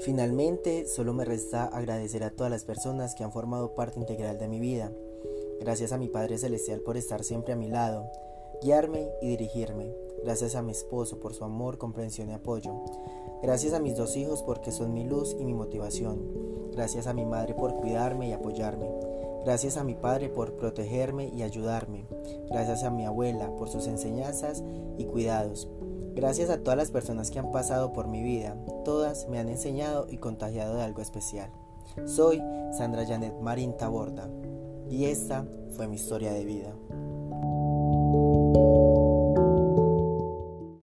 Finalmente, solo me resta agradecer a todas las personas que han formado parte integral de mi vida. Gracias a mi Padre Celestial por estar siempre a mi lado, guiarme y dirigirme. Gracias a mi esposo por su amor, comprensión y apoyo. Gracias a mis dos hijos porque son mi luz y mi motivación. Gracias a mi madre por cuidarme y apoyarme. Gracias a mi padre por protegerme y ayudarme. Gracias a mi abuela por sus enseñanzas y cuidados. Gracias a todas las personas que han pasado por mi vida, todas me han enseñado y contagiado de algo especial. Soy Sandra Janet Marín Taborda y esta fue mi historia de vida.